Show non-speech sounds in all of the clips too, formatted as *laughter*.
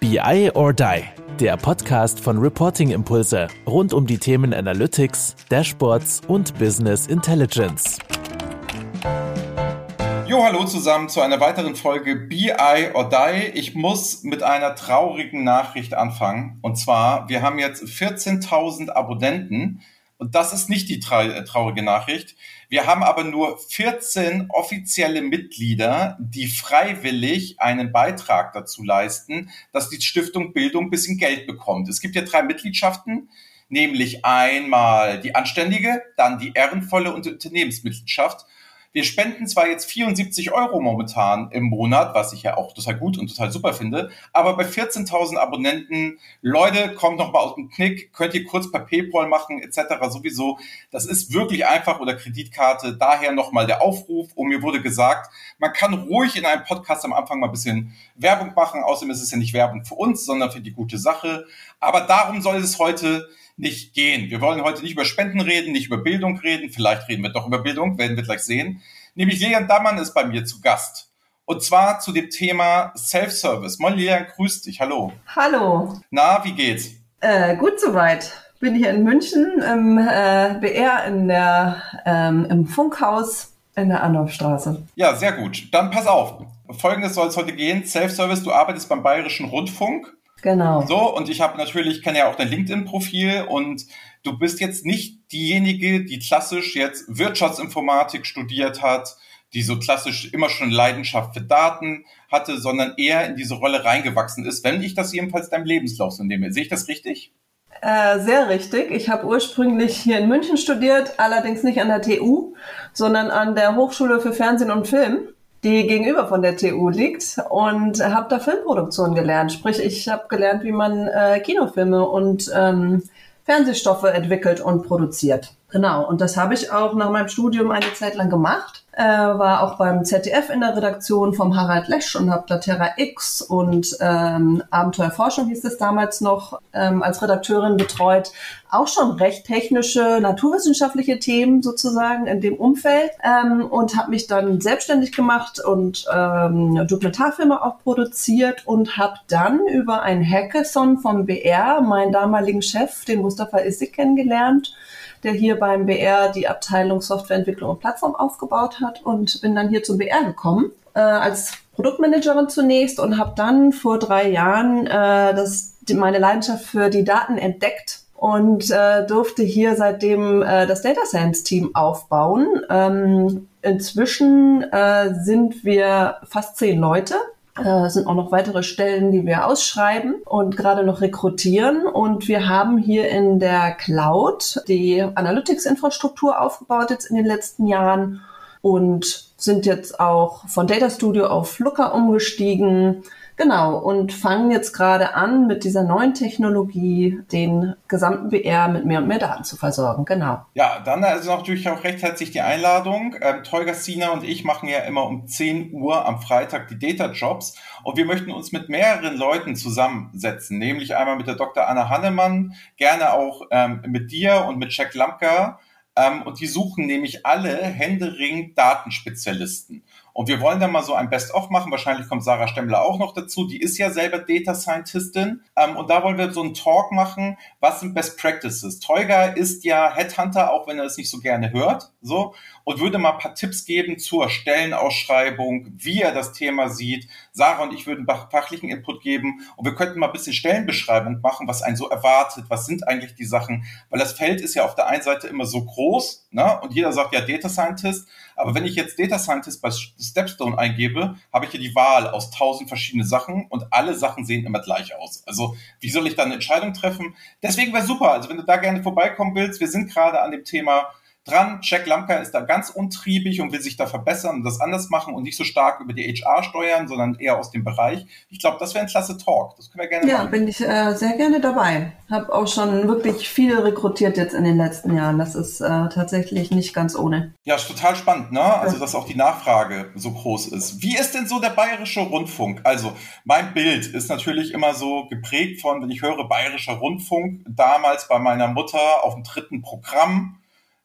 BI or Die, der Podcast von Reporting Impulse rund um die Themen Analytics, Dashboards und Business Intelligence. Jo, hallo zusammen zu einer weiteren Folge BI or Die. Ich muss mit einer traurigen Nachricht anfangen. Und zwar, wir haben jetzt 14.000 Abonnenten. Und das ist nicht die traurige Nachricht. Wir haben aber nur 14 offizielle Mitglieder, die freiwillig einen Beitrag dazu leisten, dass die Stiftung Bildung ein bisschen Geld bekommt. Es gibt ja drei Mitgliedschaften, nämlich einmal die anständige, dann die ehrenvolle und die Unternehmensmitgliedschaft. Wir spenden zwar jetzt 74 Euro momentan im Monat, was ich ja auch total gut und total super finde, aber bei 14.000 Abonnenten, Leute, kommt noch mal aus dem Knick, könnt ihr kurz per PayPal machen etc. sowieso. Das ist wirklich einfach oder Kreditkarte. Daher noch mal der Aufruf. Und mir wurde gesagt, man kann ruhig in einem Podcast am Anfang mal ein bisschen Werbung machen. Außerdem ist es ja nicht Werbung für uns, sondern für die gute Sache. Aber darum soll es heute nicht gehen. Wir wollen heute nicht über Spenden reden, nicht über Bildung reden. Vielleicht reden wir doch über Bildung, werden wir gleich sehen. Nämlich Lilian Dammann ist bei mir zu Gast. Und zwar zu dem Thema Self-Service. Moin Lilian, grüß dich. Hallo. Hallo. Na, wie geht's? Äh, gut soweit. Bin hier in München im äh, BR in der, ähm, im Funkhaus in der Anlaufstraße. Ja, sehr gut. Dann pass auf. Folgendes soll es heute gehen. Self-Service, du arbeitest beim Bayerischen Rundfunk. Genau. So, und ich habe natürlich, kenne ja auch dein LinkedIn-Profil und du bist jetzt nicht diejenige, die klassisch jetzt Wirtschaftsinformatik studiert hat, die so klassisch immer schon Leidenschaft für Daten hatte, sondern eher in diese Rolle reingewachsen ist, wenn ich das jedenfalls deinem Lebenslauf so nehme. Sehe ich das richtig? Äh, sehr richtig. Ich habe ursprünglich hier in München studiert, allerdings nicht an der TU, sondern an der Hochschule für Fernsehen und Film die gegenüber von der TU liegt und habe da Filmproduktion gelernt. Sprich, ich habe gelernt, wie man äh, Kinofilme und ähm, Fernsehstoffe entwickelt und produziert. Genau, und das habe ich auch nach meinem Studium eine Zeit lang gemacht. Äh, war auch beim ZDF in der Redaktion vom Harald Lesch und habe da Terra X und ähm, Abenteuerforschung hieß es damals noch ähm, als Redakteurin betreut. Auch schon recht technische, naturwissenschaftliche Themen sozusagen in dem Umfeld ähm, und habe mich dann selbstständig gemacht und ähm, Dokumentarfilme auch produziert und habe dann über ein Hackathon vom BR meinen damaligen Chef, den Mustafa Isik, kennengelernt der hier beim BR die Abteilung Softwareentwicklung und Plattform aufgebaut hat und bin dann hier zum BR gekommen äh, als Produktmanagerin zunächst und habe dann vor drei Jahren äh, das, die, meine Leidenschaft für die Daten entdeckt und äh, durfte hier seitdem äh, das Data Science Team aufbauen. Ähm, inzwischen äh, sind wir fast zehn Leute äh, sind auch noch weitere Stellen, die wir ausschreiben und gerade noch rekrutieren. Und wir haben hier in der Cloud die Analytics-Infrastruktur aufgebaut jetzt in den letzten Jahren und sind jetzt auch von Data Studio auf Looker umgestiegen Genau, und fangen jetzt gerade an, mit dieser neuen Technologie den gesamten BR mit mehr und mehr Daten zu versorgen. Genau. Ja, dann also natürlich auch recht herzlich die Einladung. Ähm, Tolga und ich machen ja immer um 10 Uhr am Freitag die Data Jobs und wir möchten uns mit mehreren Leuten zusammensetzen, nämlich einmal mit der Dr. Anna Hannemann, gerne auch ähm, mit dir und mit Jack Lamka. Ähm, und die suchen nämlich alle Händering Datenspezialisten. Und wir wollen dann mal so ein Best-of machen. Wahrscheinlich kommt Sarah Stemmler auch noch dazu. Die ist ja selber Data Scientistin. Ähm, und da wollen wir so einen Talk machen. Was sind Best Practices? Teuga ist ja Headhunter, auch wenn er es nicht so gerne hört. So. Und würde mal ein paar Tipps geben zur Stellenausschreibung, wie er das Thema sieht. Sarah und ich würden fachlichen Input geben. Und wir könnten mal ein bisschen Stellenbeschreibung machen, was einen so erwartet. Was sind eigentlich die Sachen? Weil das Feld ist ja auf der einen Seite immer so groß. Ne? Und jeder sagt ja Data Scientist. Aber wenn ich jetzt Data Scientist bei Stepstone eingebe, habe ich hier die Wahl aus tausend verschiedenen Sachen und alle Sachen sehen immer gleich aus. Also wie soll ich dann eine Entscheidung treffen? Deswegen wäre super. Also wenn du da gerne vorbeikommen willst, wir sind gerade an dem Thema dran. Jack Lamka ist da ganz untriebig und will sich da verbessern und das anders machen und nicht so stark über die HR steuern, sondern eher aus dem Bereich. Ich glaube, das wäre ein klasse Talk. Das können wir gerne ja, machen. Ja, bin ich äh, sehr gerne dabei. Habe auch schon wirklich viele rekrutiert jetzt in den letzten Jahren. Das ist äh, tatsächlich nicht ganz ohne. Ja, ist total spannend, ne? Also, dass auch die Nachfrage so groß ist. Wie ist denn so der bayerische Rundfunk? Also, mein Bild ist natürlich immer so geprägt von, wenn ich höre bayerischer Rundfunk, damals bei meiner Mutter auf dem dritten Programm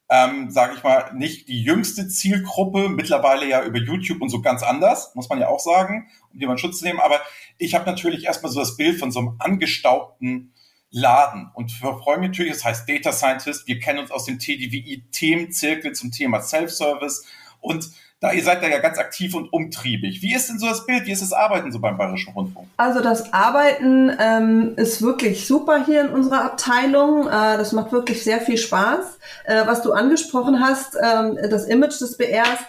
ähm, sage ich mal, nicht die jüngste Zielgruppe, mittlerweile ja über YouTube und so ganz anders, muss man ja auch sagen, um jemanden Schutz zu nehmen. Aber ich habe natürlich erstmal so das Bild von so einem angestaubten Laden. Und freue mich natürlich, das heißt Data Scientist, wir kennen uns aus dem TDWI-Themenzirkel zum Thema Self-Service. Und da ihr seid da ja ganz aktiv und umtriebig. Wie ist denn so das Bild? Wie ist das Arbeiten so beim Bayerischen Rundfunk? Also das Arbeiten ähm, ist wirklich super hier in unserer Abteilung. Äh, das macht wirklich sehr viel Spaß. Äh, was du angesprochen hast, ähm, das Image des BRs,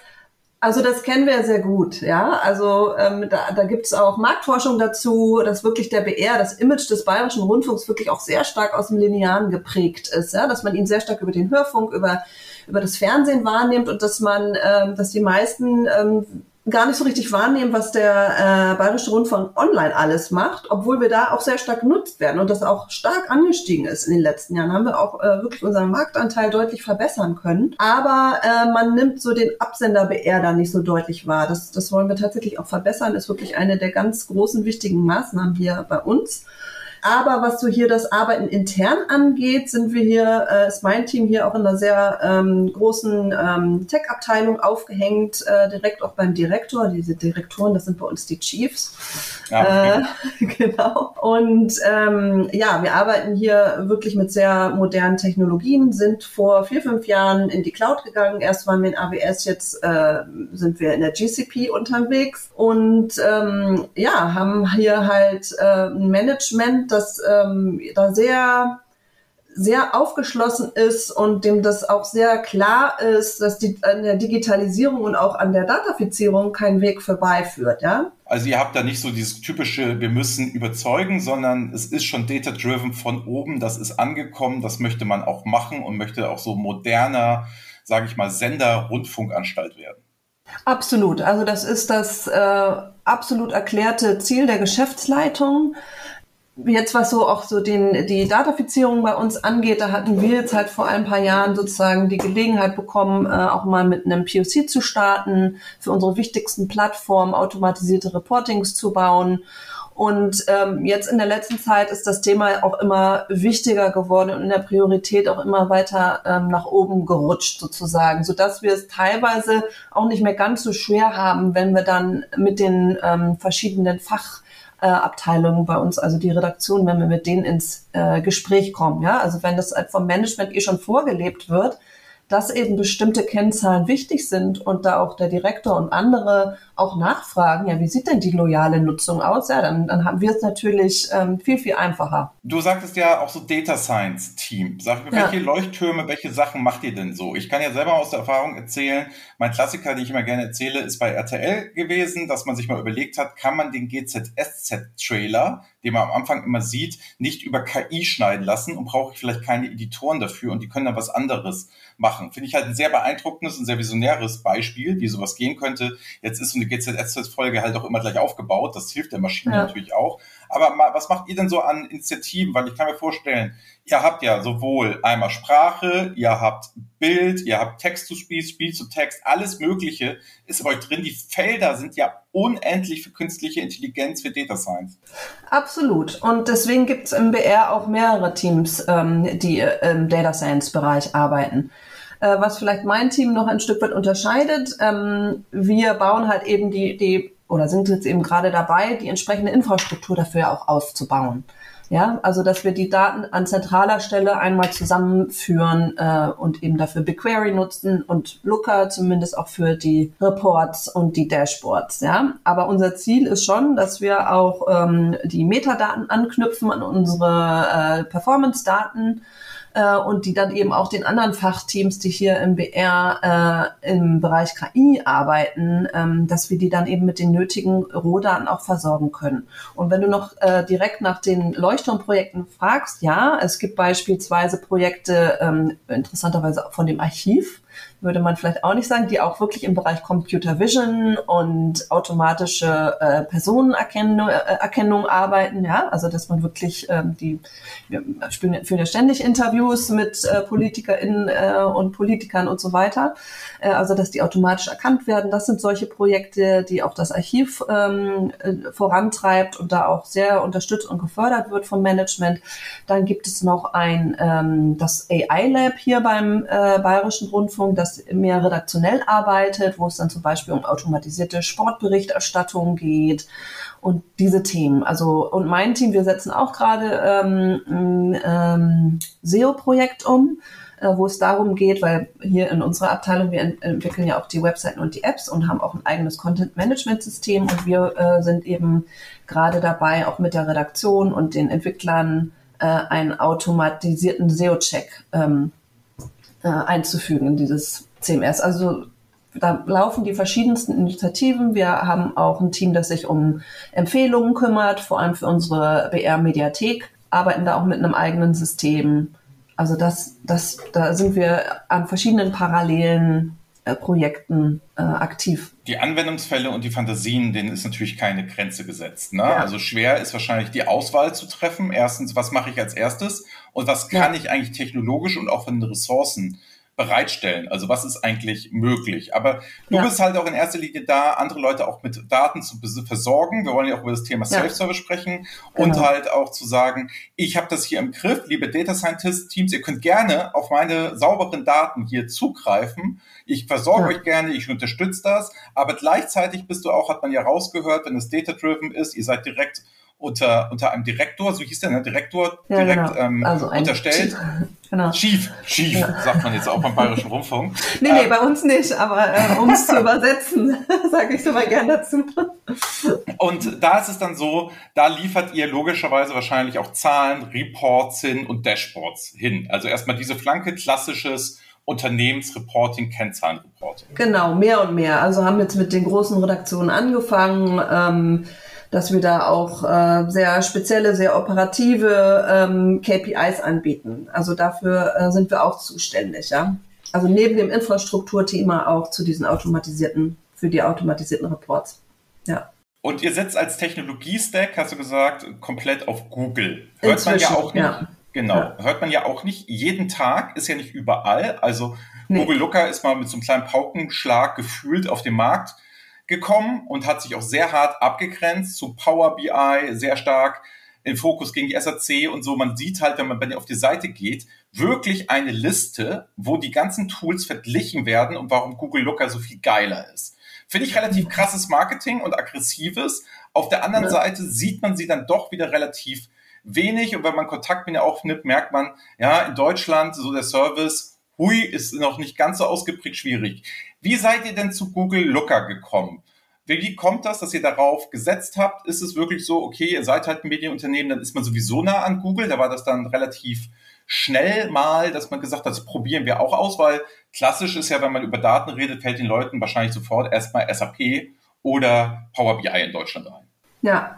also das kennen wir sehr gut, ja. Also ähm, da, da gibt es auch Marktforschung dazu, dass wirklich der BR, das Image des Bayerischen Rundfunks wirklich auch sehr stark aus dem Linearen geprägt ist, ja, dass man ihn sehr stark über den Hörfunk, über über das Fernsehen wahrnimmt und dass man, ähm, dass die meisten ähm, gar nicht so richtig wahrnehmen, was der äh, Bayerische Rundfunk online alles macht, obwohl wir da auch sehr stark genutzt werden und das auch stark angestiegen ist in den letzten Jahren. Haben wir auch äh, wirklich unseren Marktanteil deutlich verbessern können. Aber äh, man nimmt so den Absender BR da nicht so deutlich wahr. Das, das wollen wir tatsächlich auch verbessern. Ist wirklich eine der ganz großen wichtigen Maßnahmen hier bei uns. Aber was so hier das Arbeiten intern angeht, sind wir hier, äh, ist mein Team hier auch in einer sehr ähm, großen ähm, Tech-Abteilung aufgehängt, äh, direkt auch beim Direktor. Diese Direktoren, das sind bei uns die Chiefs. Ja, okay. äh, *laughs* genau. Und ähm, ja, wir arbeiten hier wirklich mit sehr modernen Technologien, sind vor vier, fünf Jahren in die Cloud gegangen. Erst waren wir in AWS, jetzt äh, sind wir in der GCP unterwegs und ähm, ja, haben hier halt äh, ein Management, das ähm, da sehr sehr aufgeschlossen ist und dem das auch sehr klar ist, dass die, an der Digitalisierung und auch an der Datafizierung kein Weg vorbeiführt, ja? Also ihr habt da nicht so dieses typische, wir müssen überzeugen, sondern es ist schon data-driven von oben, das ist angekommen, das möchte man auch machen und möchte auch so moderner, sage ich mal, Sender-Rundfunkanstalt werden. Absolut. Also das ist das äh, absolut erklärte Ziel der Geschäftsleitung jetzt was so auch so den, die Datafizierung bei uns angeht, da hatten wir jetzt halt vor ein paar Jahren sozusagen die Gelegenheit bekommen, äh, auch mal mit einem POC zu starten, für unsere wichtigsten Plattformen automatisierte Reportings zu bauen. Und ähm, jetzt in der letzten Zeit ist das Thema auch immer wichtiger geworden und in der Priorität auch immer weiter ähm, nach oben gerutscht sozusagen, so dass wir es teilweise auch nicht mehr ganz so schwer haben, wenn wir dann mit den ähm, verschiedenen Fach äh, Abteilungen bei uns, also die Redaktion, wenn wir mit denen ins äh, Gespräch kommen. Ja, also wenn das vom Management eh schon vorgelebt wird, dass eben bestimmte Kennzahlen wichtig sind und da auch der Direktor und andere auch nachfragen, ja, wie sieht denn die loyale Nutzung aus? Ja, dann, dann haben wir es natürlich ähm, viel, viel einfacher. Du sagtest ja auch so Data Science Team. Sag mir, welche ja. Leuchttürme, welche Sachen macht ihr denn so? Ich kann ja selber aus der Erfahrung erzählen, mein Klassiker, den ich immer gerne erzähle, ist bei RTL gewesen, dass man sich mal überlegt hat, kann man den GZSZ-Trailer, den man am Anfang immer sieht, nicht über KI schneiden lassen und brauche ich vielleicht keine Editoren dafür und die können dann was anderes machen. Finde ich halt ein sehr beeindruckendes und sehr visionäres Beispiel, wie sowas gehen könnte. Jetzt ist so eine GZSZ-Folge halt auch immer gleich aufgebaut. Das hilft der Maschine ja. natürlich auch. Aber was macht ihr denn so an Initiativen? Weil ich kann mir vorstellen, ihr habt ja sowohl einmal Sprache, ihr habt Bild, ihr habt Text zu Spiel, Spiel zu Text, alles Mögliche ist bei euch drin. Die Felder sind ja unendlich für künstliche Intelligenz, für Data Science. Absolut. Und deswegen gibt es im BR auch mehrere Teams, ähm, die im Data Science Bereich arbeiten. Äh, was vielleicht mein Team noch ein Stück weit unterscheidet, ähm, wir bauen halt eben die, die oder sind jetzt eben gerade dabei, die entsprechende Infrastruktur dafür auch aufzubauen. Ja, also dass wir die Daten an zentraler Stelle einmal zusammenführen äh, und eben dafür BigQuery nutzen und Looker zumindest auch für die Reports und die Dashboards. Ja, aber unser Ziel ist schon, dass wir auch ähm, die Metadaten anknüpfen an unsere äh, Performance-Daten äh, und die dann eben auch den anderen Fachteams, die hier im BR äh, im Bereich KI arbeiten, ähm, dass wir die dann eben mit den nötigen Rohdaten auch versorgen können. Und wenn du noch äh, direkt nach den Leuchtturmprojekten fragst, ja, es gibt beispielsweise Projekte, ähm, interessanterweise auch von dem Archiv, würde man vielleicht auch nicht sagen, die auch wirklich im Bereich Computer Vision und automatische äh, Personenerkennung äh, Erkennung arbeiten, ja, also dass man wirklich ähm, die wir führen ja ständig Interviews mit äh, PolitikerInnen äh, und Politikern und so weiter, äh, also dass die automatisch erkannt werden. Das sind solche Projekte, die auch das Archiv ähm, äh, vorantreibt und da auch sehr unterstützt und gefördert wird vom Management. Dann gibt es noch ein ähm, das AI Lab hier beim äh, Bayerischen Rundfunk, das mehr redaktionell arbeitet, wo es dann zum Beispiel um automatisierte Sportberichterstattung geht und diese Themen. Also und mein Team, wir setzen auch gerade ähm, ähm, SEO-Projekt um, äh, wo es darum geht, weil hier in unserer Abteilung wir ent entwickeln ja auch die Webseiten und die Apps und haben auch ein eigenes Content-Management-System und wir äh, sind eben gerade dabei, auch mit der Redaktion und den Entwicklern äh, einen automatisierten SEO-Check ähm, äh, einzufügen in dieses CMS. Also da laufen die verschiedensten Initiativen. Wir haben auch ein Team, das sich um Empfehlungen kümmert, vor allem für unsere BR-Mediathek, arbeiten da auch mit einem eigenen System. Also das, das, da sind wir an verschiedenen parallelen äh, Projekten äh, aktiv. Die Anwendungsfälle und die Fantasien, denen ist natürlich keine Grenze gesetzt. Ne? Ja. Also schwer ist wahrscheinlich die Auswahl zu treffen. Erstens, was mache ich als erstes und was kann ich eigentlich technologisch und auch von den Ressourcen bereitstellen. Also was ist eigentlich möglich? Aber du ja. bist halt auch in erster Linie da, andere Leute auch mit Daten zu versorgen. Wir wollen ja auch über das Thema ja. Self-Service sprechen genau. und halt auch zu sagen, ich habe das hier im Griff, liebe Data Scientist Teams, ihr könnt gerne auf meine sauberen Daten hier zugreifen. Ich versorge ja. euch gerne, ich unterstütze das, aber gleichzeitig bist du auch, hat man ja rausgehört, wenn es data-driven ist, ihr seid direkt unter, unter einem Direktor, so hieß der, ne? Direktor ja, direkt genau. ähm, also unterstellt. *laughs* Genau. Schief, schief, ja. sagt man jetzt auch beim Bayerischen Rundfunk. *laughs* nee, nee, ähm, bei uns nicht, aber äh, um es zu *laughs* übersetzen, sage ich mal gern dazu. Und da ist es dann so, da liefert ihr logischerweise wahrscheinlich auch Zahlen, Reports hin und Dashboards hin. Also erstmal diese Flanke, klassisches Unternehmensreporting, Kennzahlenreporting. Genau, mehr und mehr. Also haben jetzt mit den großen Redaktionen angefangen. Ähm, dass wir da auch äh, sehr spezielle, sehr operative ähm, KPIs anbieten. Also dafür äh, sind wir auch zuständig, ja. Also neben dem Infrastrukturthema auch zu diesen automatisierten, für die automatisierten Reports. Ja. Und ihr setzt als Technologie-Stack, hast du gesagt, komplett auf Google. Hört Inzwischen, man ja auch nicht. Ja. Genau, ja. hört man ja auch nicht jeden Tag, ist ja nicht überall. Also nee. Google Looker ist mal mit so einem kleinen Paukenschlag gefühlt auf dem Markt gekommen und hat sich auch sehr hart abgegrenzt zu Power BI, sehr stark in Fokus gegen die SAC und so. Man sieht halt, wenn man auf die Seite geht, wirklich eine Liste, wo die ganzen Tools verglichen werden und warum Google Looker so viel geiler ist. Finde ich relativ krasses Marketing und aggressives. Auf der anderen ja. Seite sieht man sie dann doch wieder relativ wenig und wenn man Kontakt mit ihr aufnimmt, merkt man, ja, in Deutschland so der Service Hui ist noch nicht ganz so ausgeprägt schwierig. Wie seid ihr denn zu Google Looker gekommen? Wie kommt das, dass ihr darauf gesetzt habt? Ist es wirklich so, okay, ihr seid halt ein Medienunternehmen, dann ist man sowieso nah an Google. Da war das dann relativ schnell mal, dass man gesagt hat, das probieren wir auch aus, weil klassisch ist ja, wenn man über Daten redet, fällt den Leuten wahrscheinlich sofort erstmal SAP oder Power BI in Deutschland ein. Ja,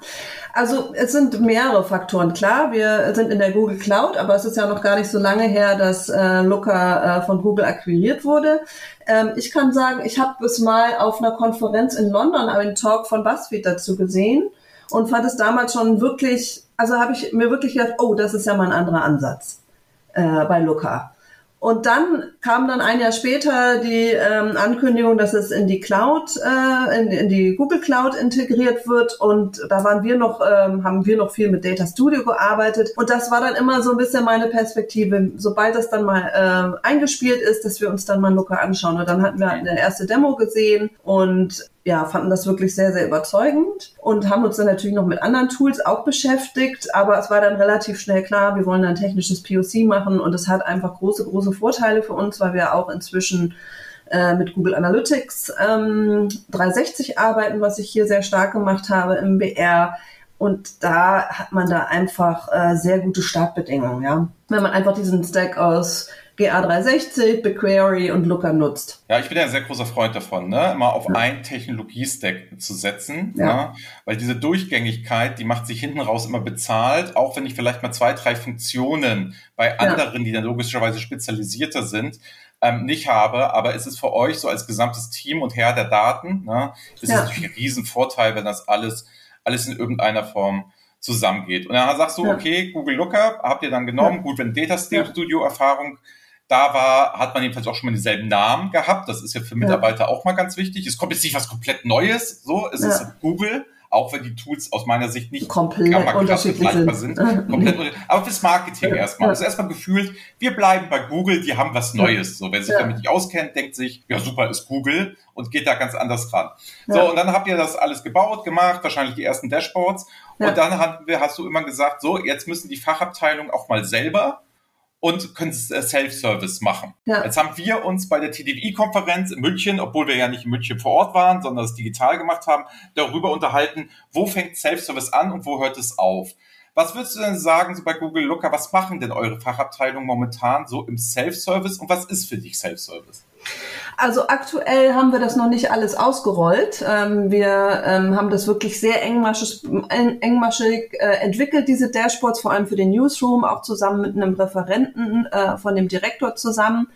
also es sind mehrere Faktoren. Klar, wir sind in der Google Cloud, aber es ist ja noch gar nicht so lange her, dass äh, Looker äh, von Google akquiriert wurde. Ähm, ich kann sagen, ich habe es mal auf einer Konferenz in London einen Talk von BuzzFeed dazu gesehen und fand es damals schon wirklich, also habe ich mir wirklich gedacht, oh, das ist ja mal ein anderer Ansatz äh, bei Looker. Und dann kam dann ein Jahr später die ähm, Ankündigung, dass es in die Cloud, äh, in, in, die Google Cloud integriert wird. Und da waren wir noch, ähm, haben wir noch viel mit Data Studio gearbeitet. Und das war dann immer so ein bisschen meine Perspektive. Sobald das dann mal äh, eingespielt ist, dass wir uns dann mal Looker anschauen. Und dann hatten wir eine erste Demo gesehen und ja, fanden das wirklich sehr, sehr überzeugend und haben uns dann natürlich noch mit anderen Tools auch beschäftigt. Aber es war dann relativ schnell klar, wir wollen ein technisches POC machen und es hat einfach große, große Vorteile für uns, weil wir auch inzwischen äh, mit Google Analytics ähm, 360 arbeiten, was ich hier sehr stark gemacht habe im BR. Und da hat man da einfach äh, sehr gute Startbedingungen, ja. Wenn man einfach diesen Stack aus GA360, BigQuery und Looker nutzt. Ja, ich bin ja ein sehr großer Freund davon, ne? immer auf ja. ein Technologie-Stack zu setzen, ja. ne? weil diese Durchgängigkeit, die macht sich hinten raus immer bezahlt, auch wenn ich vielleicht mal zwei, drei Funktionen bei anderen, ja. die dann logischerweise spezialisierter sind, ähm, nicht habe, aber es ist für euch so als gesamtes Team und Herr der Daten, ne, ist ja. es natürlich ein Riesenvorteil, wenn das alles, alles in irgendeiner Form zusammengeht. Und dann sagst du, ja. okay, Google Looker habt ihr dann genommen. Ja. Gut, wenn Data Studio Erfahrung da war, hat man jedenfalls auch schon mal denselben Namen gehabt. Das ist ja für Mitarbeiter ja. auch mal ganz wichtig. Es kommt jetzt nicht was komplett Neues, so, es ist Google auch wenn die Tools aus meiner Sicht nicht komplett unterschiedlich sind. sind. komplett aber fürs Marketing erstmal. Also erstmal gefühlt, wir bleiben bei Google, die haben was Neues. So, wer sich ja. damit nicht auskennt, denkt sich, ja super, ist Google und geht da ganz anders ran. Ja. So, und dann habt ihr das alles gebaut, gemacht, wahrscheinlich die ersten Dashboards. Ja. Und dann hast du immer gesagt, so, jetzt müssen die Fachabteilungen auch mal selber und können äh, Self-Service machen. Ja. Jetzt haben wir uns bei der TDI-Konferenz in München, obwohl wir ja nicht in München vor Ort waren, sondern es digital gemacht haben, darüber unterhalten, wo fängt Self-Service an und wo hört es auf. Was würdest du denn sagen, so bei Google Looker, was machen denn eure Fachabteilungen momentan so im Self-Service und was ist für dich Self-Service? Also aktuell haben wir das noch nicht alles ausgerollt. Ähm, wir ähm, haben das wirklich sehr engmaschig, engmaschig äh, entwickelt, diese Dashboards, vor allem für den Newsroom, auch zusammen mit einem Referenten äh, von dem Direktor zusammen.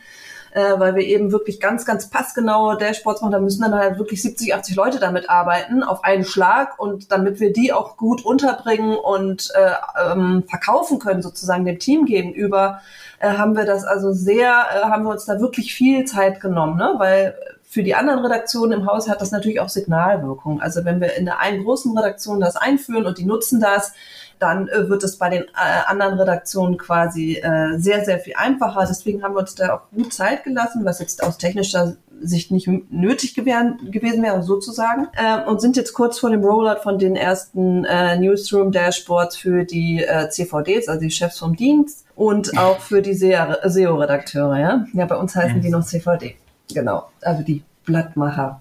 Äh, weil wir eben wirklich ganz, ganz passgenaue Dashboards machen. Da müssen dann halt wirklich 70, 80 Leute damit arbeiten auf einen Schlag und damit wir die auch gut unterbringen und äh, ähm, verkaufen können, sozusagen dem Team gegenüber, äh, haben wir das also sehr, äh, haben wir uns da wirklich viel Zeit genommen, ne? weil für die anderen Redaktionen im Haus hat das natürlich auch Signalwirkung. Also wenn wir in der einen großen Redaktion das einführen und die nutzen das, dann äh, wird es bei den äh, anderen Redaktionen quasi äh, sehr, sehr viel einfacher. Deswegen haben wir uns da auch gut Zeit gelassen, was jetzt aus technischer Sicht nicht nötig gewähren, gewesen wäre, sozusagen. Äh, und sind jetzt kurz vor dem Rollout von den ersten äh, Newsroom-Dashboards für die äh, CVDs, also die Chefs vom Dienst und auch für die SEO-Redakteure. Ja? ja, bei uns heißen die noch CVD. Genau, also die Blattmacher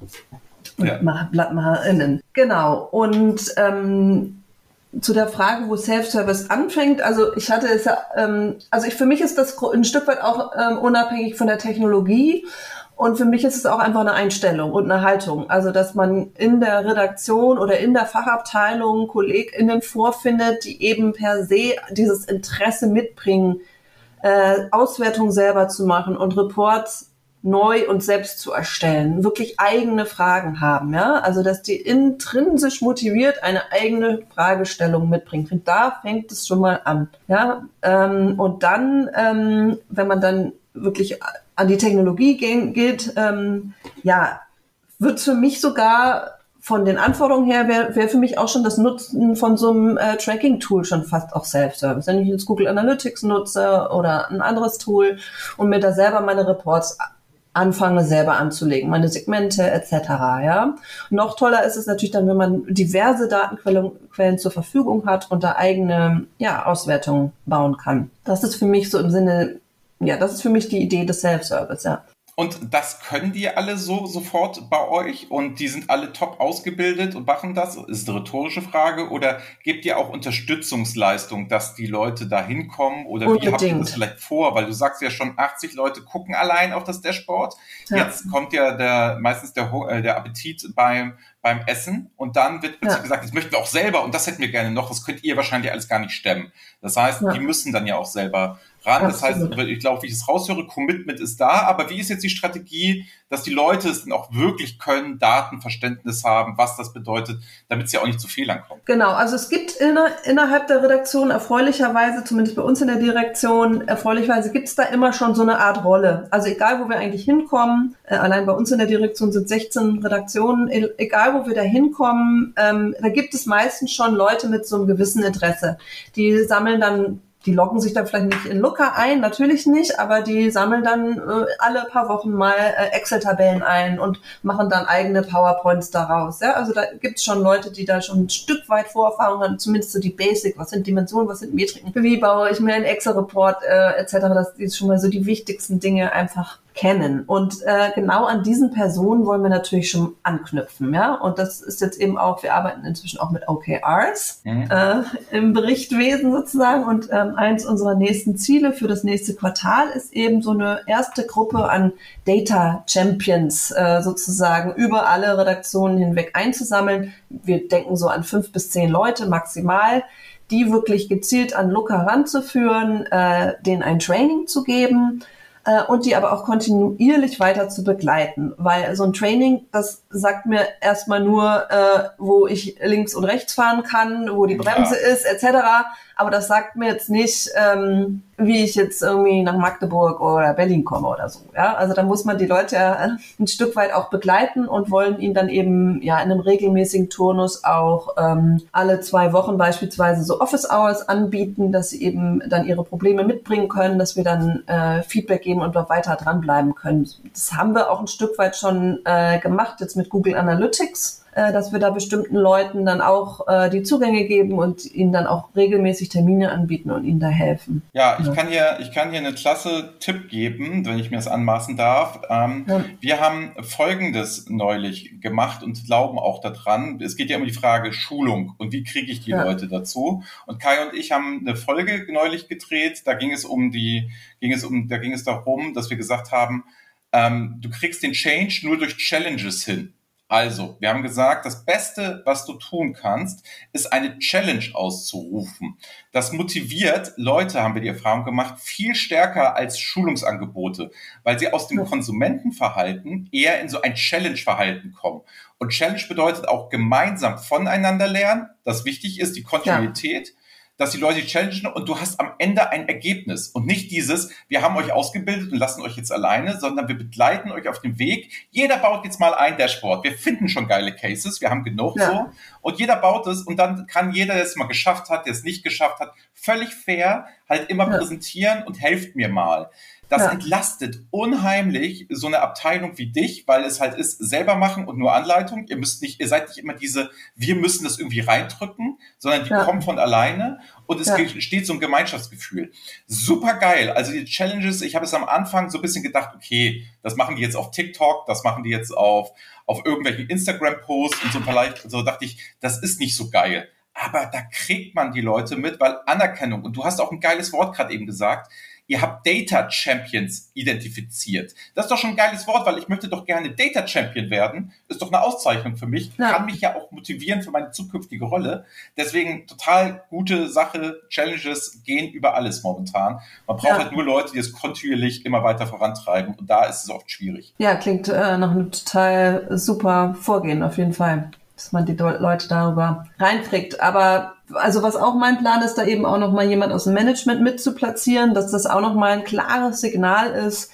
ja. BlattmacherInnen. Genau. Und ähm, zu der Frage, wo Self-Service anfängt, also ich hatte es ja, ähm, also ich, für mich ist das ein Stück weit auch ähm, unabhängig von der Technologie und für mich ist es auch einfach eine Einstellung und eine Haltung. Also, dass man in der Redaktion oder in der Fachabteilung KollegInnen vorfindet, die eben per se dieses Interesse mitbringen, äh, Auswertungen selber zu machen und Reports neu und selbst zu erstellen, wirklich eigene Fragen haben, ja, also dass die intrinsisch motiviert eine eigene Fragestellung mitbringt. Und da fängt es schon mal an, ja, ähm, und dann, ähm, wenn man dann wirklich an die Technologie geht, ähm, ja, wird für mich sogar von den Anforderungen her wäre wär für mich auch schon das Nutzen von so einem äh, Tracking-Tool schon fast auch Self-Service. Wenn ich jetzt Google Analytics nutze oder ein anderes Tool und mir da selber meine Reports anfange selber anzulegen, meine Segmente etc. Ja. Noch toller ist es natürlich dann, wenn man diverse Datenquellen zur Verfügung hat und da eigene ja, Auswertungen bauen kann. Das ist für mich so im Sinne, ja, das ist für mich die Idee des Self-Service, ja. Und das können die alle so sofort bei euch und die sind alle top ausgebildet und machen das? Ist eine rhetorische Frage. Oder gebt ihr auch Unterstützungsleistung, dass die Leute da hinkommen? Oder Unbedingt. wie habt ihr das vielleicht vor? Weil du sagst ja schon, 80 Leute gucken allein auf das Dashboard. Ja. Jetzt kommt ja der, meistens der, äh, der Appetit beim, beim Essen und dann wird plötzlich ja. gesagt, das möchten wir auch selber und das hätten wir gerne noch, das könnt ihr wahrscheinlich alles gar nicht stemmen. Das heißt, ja. die müssen dann ja auch selber ran. Das heißt, ich glaube, wie ich es raushöre, Commitment ist da, aber wie ist jetzt die Strategie, dass die Leute es dann auch wirklich können, Datenverständnis haben, was das bedeutet, damit sie auch nicht zu Fehlern kommen? Genau, also es gibt inner, innerhalb der Redaktion erfreulicherweise, zumindest bei uns in der Direktion, erfreulicherweise gibt es da immer schon so eine Art Rolle. Also egal, wo wir eigentlich hinkommen, äh, allein bei uns in der Direktion sind 16 Redaktionen, e, egal, wo wir da hinkommen, ähm, da gibt es meistens schon Leute mit so einem gewissen Interesse. Die sammeln dann die loggen sich dann vielleicht nicht in Looker ein, natürlich nicht, aber die sammeln dann äh, alle paar Wochen mal äh, Excel-Tabellen ein und machen dann eigene PowerPoints daraus. Ja? Also da gibt's schon Leute, die da schon ein Stück weit Vorerfahrung haben, zumindest so die Basic, was sind Dimensionen, was sind Metriken, wie baue ich mir einen Excel-Report äh, etc. Das ist schon mal so die wichtigsten Dinge einfach kennen. Und äh, genau an diesen Personen wollen wir natürlich schon anknüpfen. Ja? Und das ist jetzt eben auch, wir arbeiten inzwischen auch mit OKRs mhm. äh, im Berichtwesen sozusagen. Und ähm, eins unserer nächsten Ziele für das nächste Quartal ist eben so eine erste Gruppe an Data Champions äh, sozusagen über alle Redaktionen hinweg einzusammeln. Wir denken so an fünf bis zehn Leute maximal die wirklich gezielt an Looker ranzuführen, äh, denen ein Training zu geben, äh, und die aber auch kontinuierlich weiter zu begleiten, weil so ein Training, das sagt mir erstmal nur, äh, wo ich links und rechts fahren kann, wo die Bremse ja. ist, etc. Aber das sagt mir jetzt nicht, ähm, wie ich jetzt irgendwie nach Magdeburg oder Berlin komme oder so. Ja, also da muss man die Leute ja ein Stück weit auch begleiten und wollen ihnen dann eben ja in einem regelmäßigen Turnus auch ähm, alle zwei Wochen beispielsweise so Office Hours anbieten, dass sie eben dann ihre Probleme mitbringen können, dass wir dann äh, Feedback geben und noch weiter dranbleiben können. Das haben wir auch ein Stück weit schon äh, gemacht jetzt mit Google Analytics äh, dass wir da bestimmten Leuten dann auch äh, die Zugänge geben und ihnen dann auch regelmäßig Termine anbieten und ihnen da helfen. Ja, ich ja. kann hier, ich kann hier eine klasse Tipp geben, wenn ich mir das anmaßen darf. Ähm, ja. Wir haben Folgendes neulich gemacht und glauben auch daran. Es geht ja um die Frage Schulung und wie kriege ich die ja. Leute dazu. Und Kai und ich haben eine Folge neulich gedreht. Da ging es um die, ging es um, da ging es darum, dass wir gesagt haben, ähm, du kriegst den Change nur durch Challenges hin. Also, wir haben gesagt, das Beste, was du tun kannst, ist eine Challenge auszurufen. Das motiviert Leute, haben wir die Erfahrung gemacht, viel stärker als Schulungsangebote, weil sie aus dem Konsumentenverhalten eher in so ein Challenge-Verhalten kommen. Und Challenge bedeutet auch gemeinsam voneinander lernen, das wichtig ist, die Kontinuität. Ja dass die Leute challengen und du hast am Ende ein Ergebnis und nicht dieses, wir haben euch ausgebildet und lassen euch jetzt alleine, sondern wir begleiten euch auf dem Weg. Jeder baut jetzt mal ein Dashboard. Wir finden schon geile Cases, wir haben genug ja. so und jeder baut es und dann kann jeder, der es mal geschafft hat, der es nicht geschafft hat, völlig fair halt immer ja. präsentieren und helft mir mal. Das ja. entlastet unheimlich so eine Abteilung wie dich, weil es halt ist, selber machen und nur Anleitung. Ihr müsst nicht, ihr seid nicht immer diese, wir müssen das irgendwie reindrücken, sondern die ja. kommen von alleine und es ja. entsteht so ein Gemeinschaftsgefühl. Super geil. Also die Challenges, ich habe es am Anfang so ein bisschen gedacht, okay, das machen die jetzt auf TikTok, das machen die jetzt auf, auf irgendwelchen Instagram-Posts und so vielleicht, so dachte ich, das ist nicht so geil. Aber da kriegt man die Leute mit, weil Anerkennung, und du hast auch ein geiles Wort gerade eben gesagt, ihr habt Data Champions identifiziert. Das ist doch schon ein geiles Wort, weil ich möchte doch gerne Data Champion werden. Ist doch eine Auszeichnung für mich. Ja. Kann mich ja auch motivieren für meine zukünftige Rolle. Deswegen total gute Sache. Challenges gehen über alles momentan. Man braucht ja. halt nur Leute, die es kontinuierlich immer weiter vorantreiben. Und da ist es oft schwierig. Ja, klingt äh, nach einem total super Vorgehen auf jeden Fall dass man die Leute darüber reinkriegt. Aber also was auch mein Plan ist, da eben auch noch mal jemand aus dem Management mit zu platzieren, dass das auch noch mal ein klares Signal ist,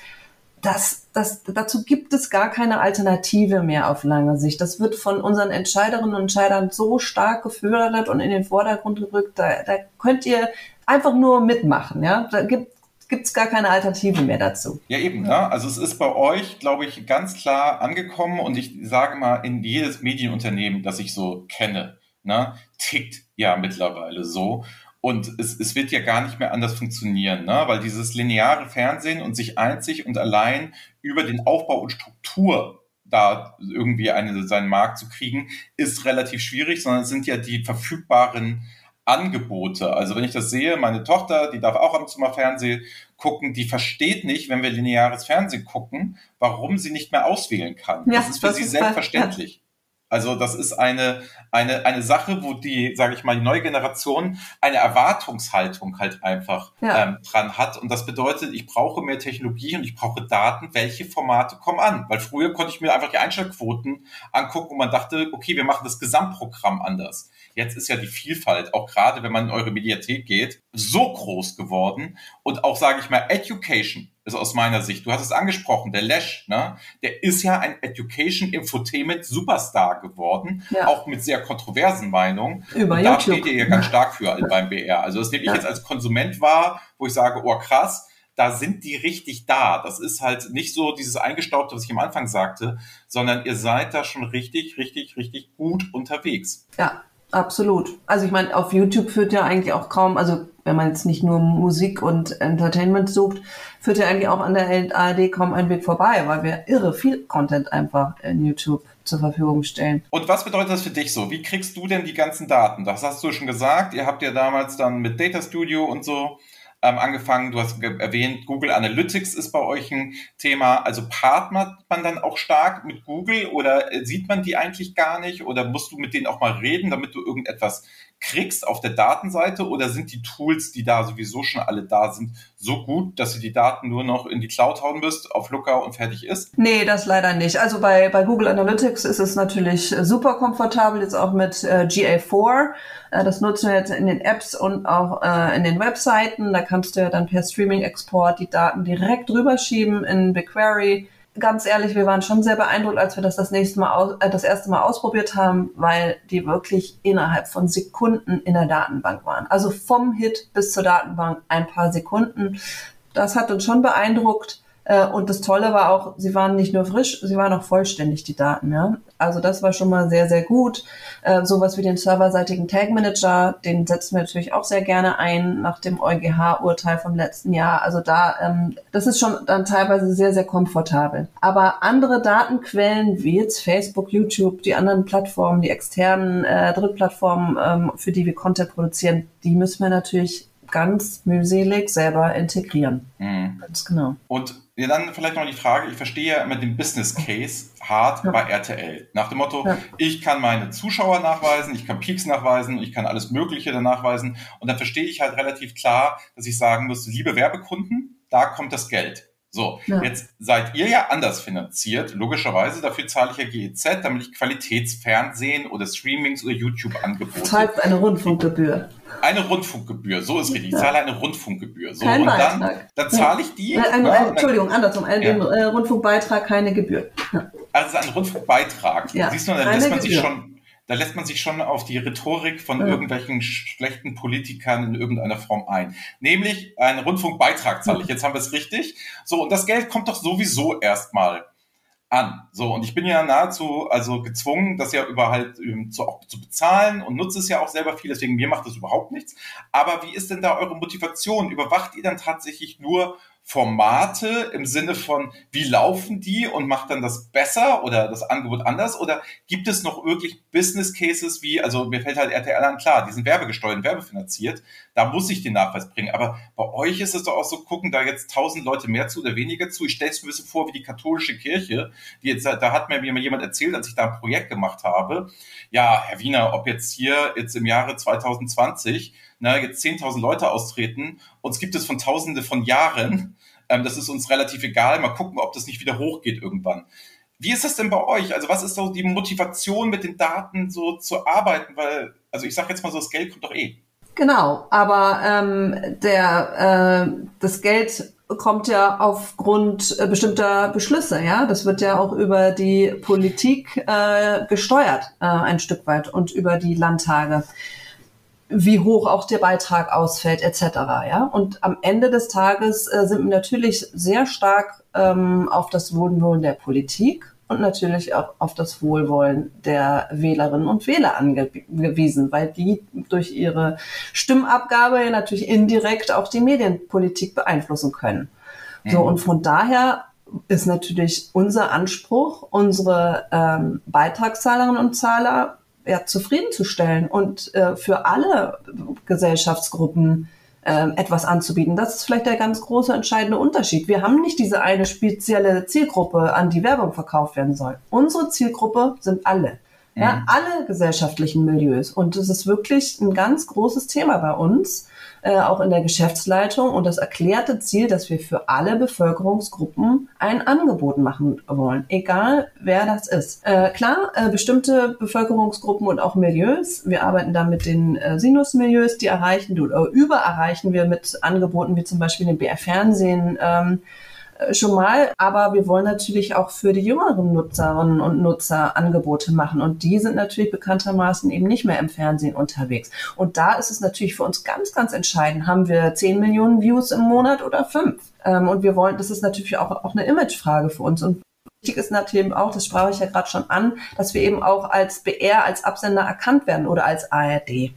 dass, dass dazu gibt es gar keine Alternative mehr auf lange Sicht. Das wird von unseren Entscheiderinnen und Entscheidern so stark gefördert und in den Vordergrund gerückt. Da, da könnt ihr einfach nur mitmachen. Ja, da gibt gibt es gar keine Alternative mehr dazu. Ja, eben. Ja. Ne? Also es ist bei euch, glaube ich, ganz klar angekommen und ich sage mal, in jedes Medienunternehmen, das ich so kenne, ne, tickt ja mittlerweile so. Und es, es wird ja gar nicht mehr anders funktionieren, ne? weil dieses lineare Fernsehen und sich einzig und allein über den Aufbau und Struktur da irgendwie eine, seinen Markt zu kriegen, ist relativ schwierig, sondern es sind ja die verfügbaren Angebote. Also wenn ich das sehe, meine Tochter, die darf auch zu mal Fernsehen gucken, die versteht nicht, wenn wir lineares Fernsehen gucken, warum sie nicht mehr auswählen kann. Ja, das ist für das sie ist selbstverständlich. Also das ist eine, eine, eine Sache, wo die, sage ich mal, die neue Generation eine Erwartungshaltung halt einfach ja. ähm, dran hat. Und das bedeutet, ich brauche mehr Technologie und ich brauche Daten, welche Formate kommen an. Weil früher konnte ich mir einfach die Einschaltquoten angucken und man dachte, okay, wir machen das Gesamtprogramm anders. Jetzt ist ja die Vielfalt, auch gerade wenn man in eure Mediathek geht, so groß geworden. Und auch, sage ich mal, Education ist aus meiner Sicht, du hast es angesprochen, der Lesch, ne, der ist ja ein Education Infotainment Superstar geworden, ja. auch mit sehr kontroversen Meinungen. Über da steht ihr ja ganz stark für beim BR. Also das nehme ich ja. jetzt als Konsument wahr, wo ich sage, oh krass, da sind die richtig da. Das ist halt nicht so dieses Eingestaubte, was ich am Anfang sagte, sondern ihr seid da schon richtig, richtig, richtig gut unterwegs. Ja, absolut. Also ich meine, auf YouTube führt ja eigentlich auch kaum, also wenn man jetzt nicht nur Musik und Entertainment sucht, führt ja eigentlich auch an der ARD kaum ein Weg vorbei, weil wir irre viel Content einfach in YouTube zur Verfügung stellen. Und was bedeutet das für dich so? Wie kriegst du denn die ganzen Daten? Das hast du schon gesagt. Ihr habt ja damals dann mit Data Studio und so ähm, angefangen. Du hast erwähnt, Google Analytics ist bei euch ein Thema. Also partnert man dann auch stark mit Google oder äh, sieht man die eigentlich gar nicht? Oder musst du mit denen auch mal reden, damit du irgendetwas kriegst auf der Datenseite oder sind die Tools, die da sowieso schon alle da sind, so gut, dass du die Daten nur noch in die Cloud hauen müsst, auf Looker und fertig ist? Nee, das leider nicht. Also bei, bei Google Analytics ist es natürlich super komfortabel, jetzt auch mit äh, GA4. Äh, das nutzen wir jetzt in den Apps und auch äh, in den Webseiten. Da kannst du ja dann per Streaming-Export die Daten direkt rüberschieben in BigQuery ganz ehrlich, wir waren schon sehr beeindruckt, als wir das das nächste Mal aus, äh, das erste Mal ausprobiert haben, weil die wirklich innerhalb von Sekunden in der Datenbank waren. Also vom Hit bis zur Datenbank ein paar Sekunden. Das hat uns schon beeindruckt. Äh, und das Tolle war auch, sie waren nicht nur frisch, sie waren auch vollständig, die Daten. Ja? Also das war schon mal sehr, sehr gut. Äh, sowas wie den serverseitigen Tag Manager, den setzen wir natürlich auch sehr gerne ein nach dem EuGH-Urteil vom letzten Jahr. Also da, ähm, das ist schon dann teilweise sehr, sehr komfortabel. Aber andere Datenquellen wie jetzt Facebook, YouTube, die anderen Plattformen, die externen äh, Drittplattformen, ähm, für die wir Content produzieren, die müssen wir natürlich ganz mühselig selber integrieren. Mhm. Ganz genau. Und ja, dann vielleicht noch die Frage, ich verstehe ja immer den Business Case hart ja. bei RTL. Nach dem Motto, ja. ich kann meine Zuschauer nachweisen, ich kann Peaks nachweisen, ich kann alles Mögliche da nachweisen. Und dann verstehe ich halt relativ klar, dass ich sagen muss, liebe Werbekunden, da kommt das Geld. So, ja. jetzt seid ihr ja anders finanziert, logischerweise. Dafür zahle ich ja GEZ, damit ich Qualitätsfernsehen oder Streamings oder YouTube-Angebote. Zahlt eine Rundfunkgebühr. Eine Rundfunkgebühr, so ist richtig. Ich zahle eine Rundfunkgebühr. So, Kein und Beitrag. dann, dann zahle ich die. Ein, ja, ein, Entschuldigung, andersrum. Ein, ja. äh, Rundfunkbeitrag, keine Gebühr. Ja. Also ein Rundfunkbeitrag. Ja. Siehst du, dann lässt man Gebühr. sich schon da lässt man sich schon auf die Rhetorik von ja. irgendwelchen schlechten Politikern in irgendeiner Form ein. Nämlich einen Rundfunkbeitrag zahle ich. Jetzt haben wir es richtig. So, und das Geld kommt doch sowieso erstmal an. So, und ich bin ja nahezu also gezwungen, das ja über halt ähm, zu, auch zu bezahlen und nutze es ja auch selber viel, deswegen mir macht das überhaupt nichts. Aber wie ist denn da eure Motivation? Überwacht ihr dann tatsächlich nur Formate im Sinne von, wie laufen die und macht dann das besser oder das Angebot anders? Oder gibt es noch wirklich Business Cases wie, also mir fällt halt RTL an, klar, die sind werbegesteuert, werbefinanziert, da muss ich den Nachweis bringen. Aber bei euch ist es doch auch so, gucken da jetzt tausend Leute mehr zu oder weniger zu. Ich stelle es mir ein bisschen vor wie die katholische Kirche, die jetzt, da hat mir jemand erzählt, als ich da ein Projekt gemacht habe. Ja, Herr Wiener, ob jetzt hier, jetzt im Jahre 2020, na, jetzt 10.000 Leute austreten, uns gibt es von Tausende von Jahren, ähm, das ist uns relativ egal. Mal gucken, ob das nicht wieder hochgeht irgendwann. Wie ist das denn bei euch? Also was ist so die Motivation, mit den Daten so zu arbeiten? Weil, also ich sage jetzt mal so, das Geld kommt doch eh. Genau, aber ähm, der, äh, das Geld kommt ja aufgrund äh, bestimmter Beschlüsse, ja. Das wird ja auch über die Politik äh, gesteuert, äh, ein Stück weit und über die Landtage wie hoch auch der Beitrag ausfällt, etc. Ja? Und am Ende des Tages äh, sind wir natürlich sehr stark ähm, auf das Wohlwollen der Politik und natürlich auch auf das Wohlwollen der Wählerinnen und Wähler angewiesen, weil die durch ihre Stimmabgabe ja natürlich indirekt auch die Medienpolitik beeinflussen können. Mhm. So, und von daher ist natürlich unser Anspruch, unsere ähm, Beitragszahlerinnen und Zahler ja, zufriedenzustellen und äh, für alle Gesellschaftsgruppen äh, etwas anzubieten. Das ist vielleicht der ganz große entscheidende Unterschied. Wir haben nicht diese eine spezielle Zielgruppe, an die Werbung verkauft werden soll. Unsere Zielgruppe sind alle. Ja, mhm. alle gesellschaftlichen Milieus. Und es ist wirklich ein ganz großes Thema bei uns äh, auch in der Geschäftsleitung und das erklärte Ziel, dass wir für alle Bevölkerungsgruppen ein Angebot machen wollen, egal wer das ist. Äh, klar, äh, bestimmte Bevölkerungsgruppen und auch Milieus, wir arbeiten da mit den äh, Sinus-Milieus, die erreichen oder übererreichen wir mit Angeboten wie zum Beispiel den BR Fernsehen, ähm, äh, schon mal, aber wir wollen natürlich auch für die jüngeren Nutzerinnen und Nutzer Angebote machen und die sind natürlich bekanntermaßen eben nicht mehr im Fernsehen unterwegs. Und da ist es natürlich für uns ganz, ganz entscheidend, haben wir 10 Millionen Views im Monat oder 5? Ähm, und wir wollen, das ist natürlich auch, auch eine Imagefrage für uns und Wichtig ist natürlich auch, das sprach ich ja gerade schon an, dass wir eben auch als BR, als Absender erkannt werden oder als ARD.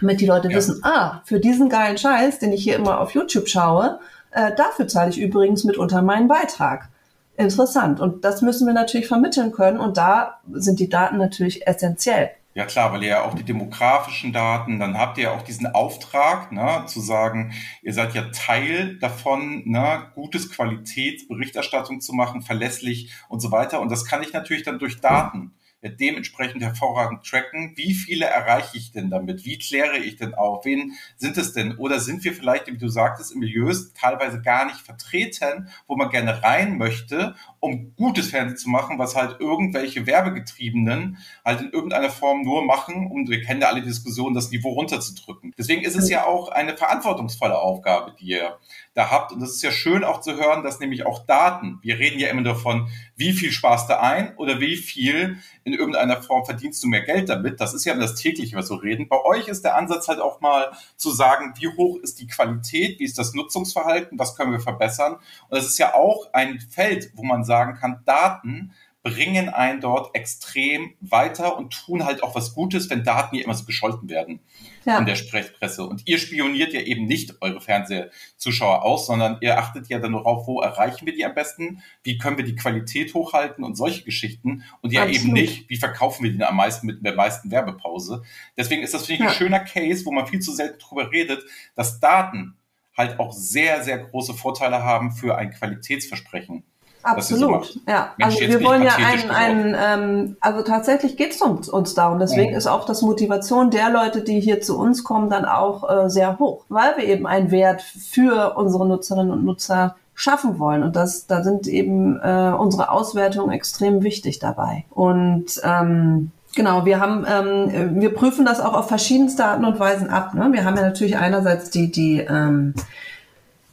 Damit die Leute ja. wissen, ah, für diesen geilen Scheiß, den ich hier immer auf YouTube schaue, äh, dafür zahle ich übrigens mitunter meinen Beitrag. Interessant. Und das müssen wir natürlich vermitteln können. Und da sind die Daten natürlich essentiell. Ja klar, weil ihr ja auch die demografischen Daten, dann habt ihr ja auch diesen Auftrag, ne, zu sagen, ihr seid ja Teil davon, ne, gutes Qualitätsberichterstattung zu machen, verlässlich und so weiter. Und das kann ich natürlich dann durch Daten dementsprechend hervorragend tracken. Wie viele erreiche ich denn damit? Wie kläre ich denn auf? Wen sind es denn? Oder sind wir vielleicht, wie du sagtest, in Milieus teilweise gar nicht vertreten, wo man gerne rein möchte, um gutes Fernsehen zu machen, was halt irgendwelche Werbegetriebenen halt in irgendeiner Form nur machen, um, wir kennen ja alle Diskussionen, das Niveau runterzudrücken. Deswegen ist es ja auch eine verantwortungsvolle Aufgabe, die ihr da habt. Und das ist ja schön auch zu hören, dass nämlich auch Daten, wir reden ja immer davon, wie viel sparst du ein oder wie viel in irgendeiner Form verdienst du mehr Geld damit. Das ist ja das tägliche, was wir reden. Bei euch ist der Ansatz halt auch mal zu sagen, wie hoch ist die Qualität, wie ist das Nutzungsverhalten, was können wir verbessern. Und das ist ja auch ein Feld, wo man sagen kann, Daten bringen einen dort extrem weiter und tun halt auch was Gutes, wenn Daten hier immer so gescholten werden ja. in der Sprechpresse. Und ihr spioniert ja eben nicht eure Fernsehzuschauer aus, sondern ihr achtet ja dann darauf, wo erreichen wir die am besten, wie können wir die Qualität hochhalten und solche Geschichten. Und ja Absolut. eben nicht, wie verkaufen wir den am meisten mit der meisten Werbepause. Deswegen ist das, finde ich, ja. ein schöner Case, wo man viel zu selten drüber redet, dass Daten halt auch sehr, sehr große Vorteile haben für ein Qualitätsversprechen. Absolut, ja. Also wir wollen ja ein, ein ähm, also tatsächlich geht es uns, uns da und deswegen mhm. ist auch das Motivation der Leute, die hier zu uns kommen, dann auch äh, sehr hoch, weil wir eben einen Wert für unsere Nutzerinnen und Nutzer schaffen wollen und das, da sind eben äh, unsere Auswertungen extrem wichtig dabei und ähm, Genau, wir haben, ähm, wir prüfen das auch auf verschiedenste Arten und Weisen ab. Ne? Wir haben ja natürlich einerseits die, die ähm,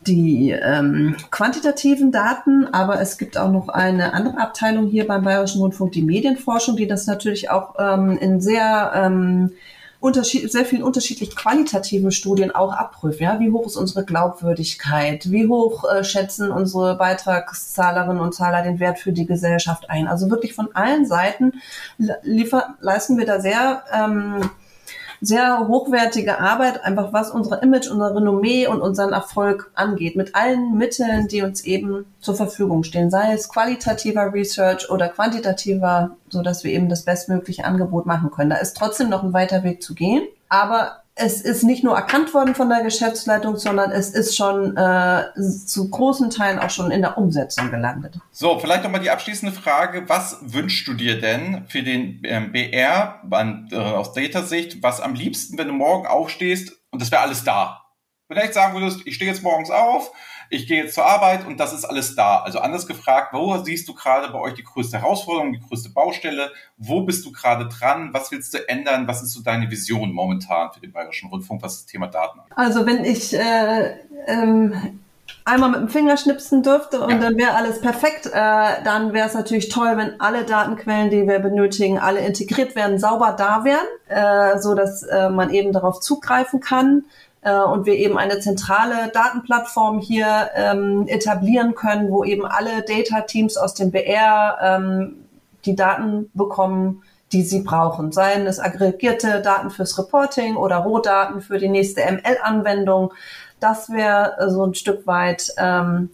die ähm, quantitativen Daten, aber es gibt auch noch eine andere Abteilung hier beim Bayerischen Rundfunk, die Medienforschung, die das natürlich auch ähm, in sehr ähm, unterschied sehr vielen unterschiedlich qualitativen Studien auch abprüft. Ja? Wie hoch ist unsere Glaubwürdigkeit? Wie hoch äh, schätzen unsere Beitragszahlerinnen und Zahler den Wert für die Gesellschaft ein? Also wirklich von allen Seiten liefer, leisten wir da sehr ähm, sehr hochwertige Arbeit, einfach was unsere Image, unser Renommee und unseren Erfolg angeht, mit allen Mitteln, die uns eben zur Verfügung stehen, sei es qualitativer Research oder quantitativer, so dass wir eben das bestmögliche Angebot machen können. Da ist trotzdem noch ein weiter Weg zu gehen, aber es ist nicht nur erkannt worden von der Geschäftsleitung, sondern es ist schon äh, zu großen Teilen auch schon in der Umsetzung gelandet. So, vielleicht nochmal die abschließende Frage. Was wünschst du dir denn für den ähm, BR äh, aus Data-Sicht, was am liebsten, wenn du morgen aufstehst und das wäre alles da? Vielleicht sagen würdest, ich stehe jetzt morgens auf, ich gehe jetzt zur Arbeit und das ist alles da. Also anders gefragt, wo siehst du gerade bei euch die größte Herausforderung, die größte Baustelle? Wo bist du gerade dran? Was willst du ändern? Was ist so deine Vision momentan für den Bayerischen Rundfunk, was das Thema Daten angeht? Also wenn ich äh, ähm einmal mit dem Finger schnipsen dürfte und ja. dann wäre alles perfekt, äh, dann wäre es natürlich toll, wenn alle Datenquellen, die wir benötigen, alle integriert werden, sauber da wären, äh, so dass äh, man eben darauf zugreifen kann äh, und wir eben eine zentrale Datenplattform hier ähm, etablieren können, wo eben alle Data-Teams aus dem BR ähm, die Daten bekommen, die sie brauchen. Seien es aggregierte Daten fürs Reporting oder Rohdaten für die nächste ML-Anwendung. Das wäre so ein Stück weit ähm,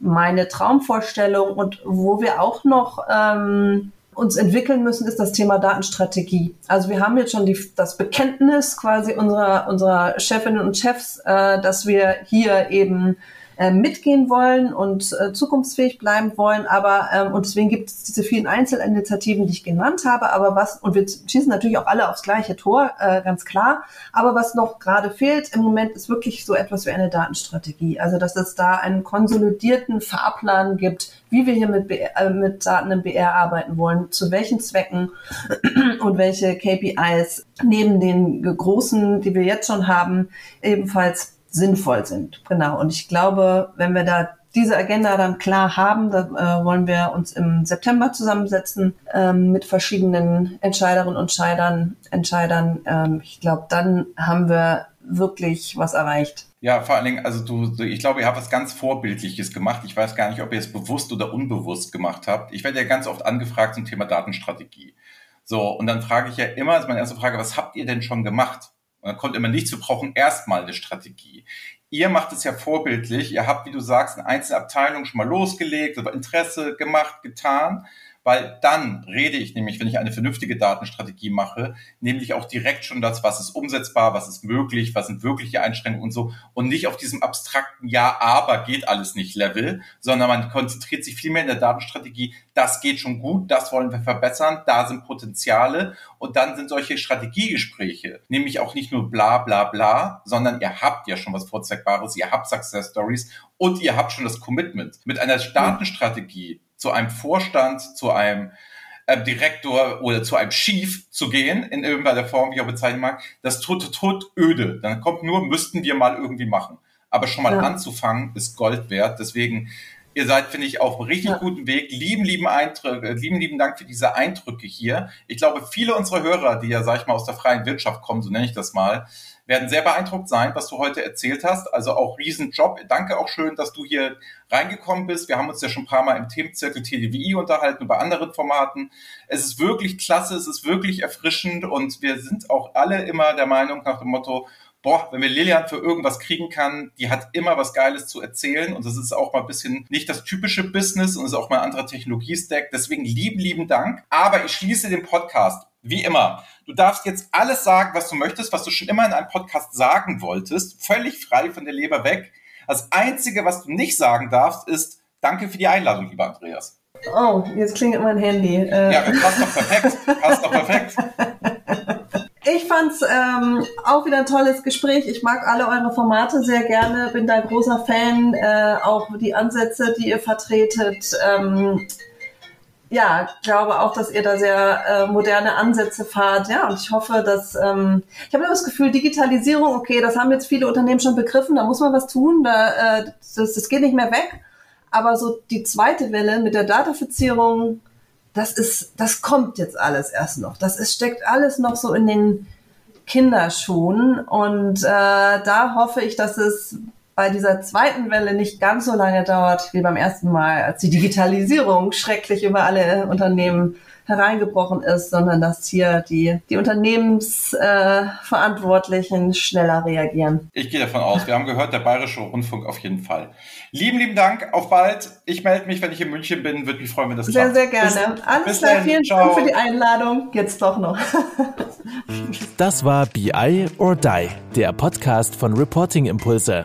meine Traumvorstellung und wo wir auch noch ähm, uns entwickeln müssen, ist das Thema Datenstrategie. Also wir haben jetzt schon die, das Bekenntnis quasi unserer, unserer Chefinnen und Chefs, äh, dass wir hier eben äh, mitgehen wollen und äh, zukunftsfähig bleiben wollen. Aber ähm, und deswegen gibt es diese vielen Einzelinitiativen, die ich genannt habe. Aber was und wir schießen natürlich auch alle aufs gleiche Tor, äh, ganz klar. Aber was noch gerade fehlt im Moment ist wirklich so etwas wie eine Datenstrategie. Also dass es da einen konsolidierten Fahrplan gibt, wie wir hier mit, BR, äh, mit Daten im BR arbeiten wollen, zu welchen Zwecken *clears throat* und welche KPIs neben den großen, die wir jetzt schon haben, ebenfalls sinnvoll sind. Genau. Und ich glaube, wenn wir da diese Agenda dann klar haben, da äh, wollen wir uns im September zusammensetzen ähm, mit verschiedenen Entscheiderinnen und Entscheidern. Entscheidern. Ähm, ich glaube, dann haben wir wirklich was erreicht. Ja, vor allen Dingen, also du, ich glaube, ihr habt was ganz Vorbildliches gemacht. Ich weiß gar nicht, ob ihr es bewusst oder unbewusst gemacht habt. Ich werde ja ganz oft angefragt zum Thema Datenstrategie. So, und dann frage ich ja immer, ist meine erste Frage, was habt ihr denn schon gemacht? Und dann kommt immer nichts, wir brauchen erstmal eine Strategie. Ihr macht es ja vorbildlich, ihr habt, wie du sagst, in einzelnen Abteilungen schon mal losgelegt, aber Interesse gemacht, getan. Weil dann rede ich nämlich, wenn ich eine vernünftige Datenstrategie mache, nämlich auch direkt schon das, was ist umsetzbar, was ist möglich, was sind wirkliche Einschränkungen und so. Und nicht auf diesem abstrakten Ja, aber geht alles nicht Level, sondern man konzentriert sich viel mehr in der Datenstrategie, das geht schon gut, das wollen wir verbessern, da sind Potenziale. Und dann sind solche Strategiegespräche, nämlich auch nicht nur bla bla bla, sondern ihr habt ja schon was Vorzeigbares, ihr habt Success Stories und ihr habt schon das Commitment. Mit einer Datenstrategie zu einem Vorstand, zu einem äh, Direktor oder zu einem Chief zu gehen, in irgendeiner Form, wie ich auch bezeichnen mag, das tut, tut öde. Dann kommt nur, müssten wir mal irgendwie machen. Aber schon mal ja. anzufangen, ist Gold wert. Deswegen, ihr seid, finde ich, auf einem richtig ja. guten Weg. Lieben, lieben Eindrücke, lieben, lieben Dank für diese Eindrücke hier. Ich glaube, viele unserer Hörer, die ja, sag ich mal, aus der freien Wirtschaft kommen, so nenne ich das mal, werden sehr beeindruckt sein, was du heute erzählt hast. Also auch Riesenjob. Danke auch schön, dass du hier reingekommen bist. Wir haben uns ja schon ein paar Mal im Themenzirkel TDWI unterhalten, bei anderen Formaten. Es ist wirklich klasse, es ist wirklich erfrischend und wir sind auch alle immer der Meinung nach dem Motto, boah, wenn wir Lilian für irgendwas kriegen kann, die hat immer was Geiles zu erzählen und das ist auch mal ein bisschen nicht das typische Business und ist auch mal ein anderer Technologiestack. Deswegen lieben, lieben Dank. Aber ich schließe den Podcast wie immer, du darfst jetzt alles sagen, was du möchtest, was du schon immer in einem Podcast sagen wolltest, völlig frei von der Leber weg. Das Einzige, was du nicht sagen darfst, ist Danke für die Einladung, lieber Andreas. Oh, jetzt klingelt mein Handy. Äh. Ja, passt doch perfekt. Passt doch perfekt. *laughs* Ich fand's ähm, auch wieder ein tolles Gespräch. Ich mag alle eure Formate sehr gerne, bin da großer Fan, äh, auch die Ansätze, die ihr vertretet. Ähm, ja, glaube auch, dass ihr da sehr äh, moderne Ansätze fahrt. Ja, und ich hoffe, dass ähm, ich habe immer das Gefühl, Digitalisierung, okay, das haben jetzt viele Unternehmen schon begriffen, da muss man was tun, da, äh, das, das geht nicht mehr weg. Aber so die zweite Welle mit der Datafizierung, das ist, das kommt jetzt alles erst noch. Das ist, steckt alles noch so in den Kinderschuhen. Und äh, da hoffe ich, dass es bei dieser zweiten Welle nicht ganz so lange dauert wie beim ersten Mal, als die Digitalisierung schrecklich über alle Unternehmen hereingebrochen ist, sondern dass hier die, die Unternehmensverantwortlichen äh, schneller reagieren. Ich gehe davon aus. Wir haben gehört, der Bayerische Rundfunk auf jeden Fall. Lieben, lieben Dank. Auf bald. Ich melde mich, wenn ich in München bin. Würde mich freuen, wenn das sehr, klappt. Sehr, sehr gerne. Bis, Alles bis klar. Vielen Dank für die Einladung. Jetzt doch noch. das war BI or Die, der Podcast von Reporting Impulse.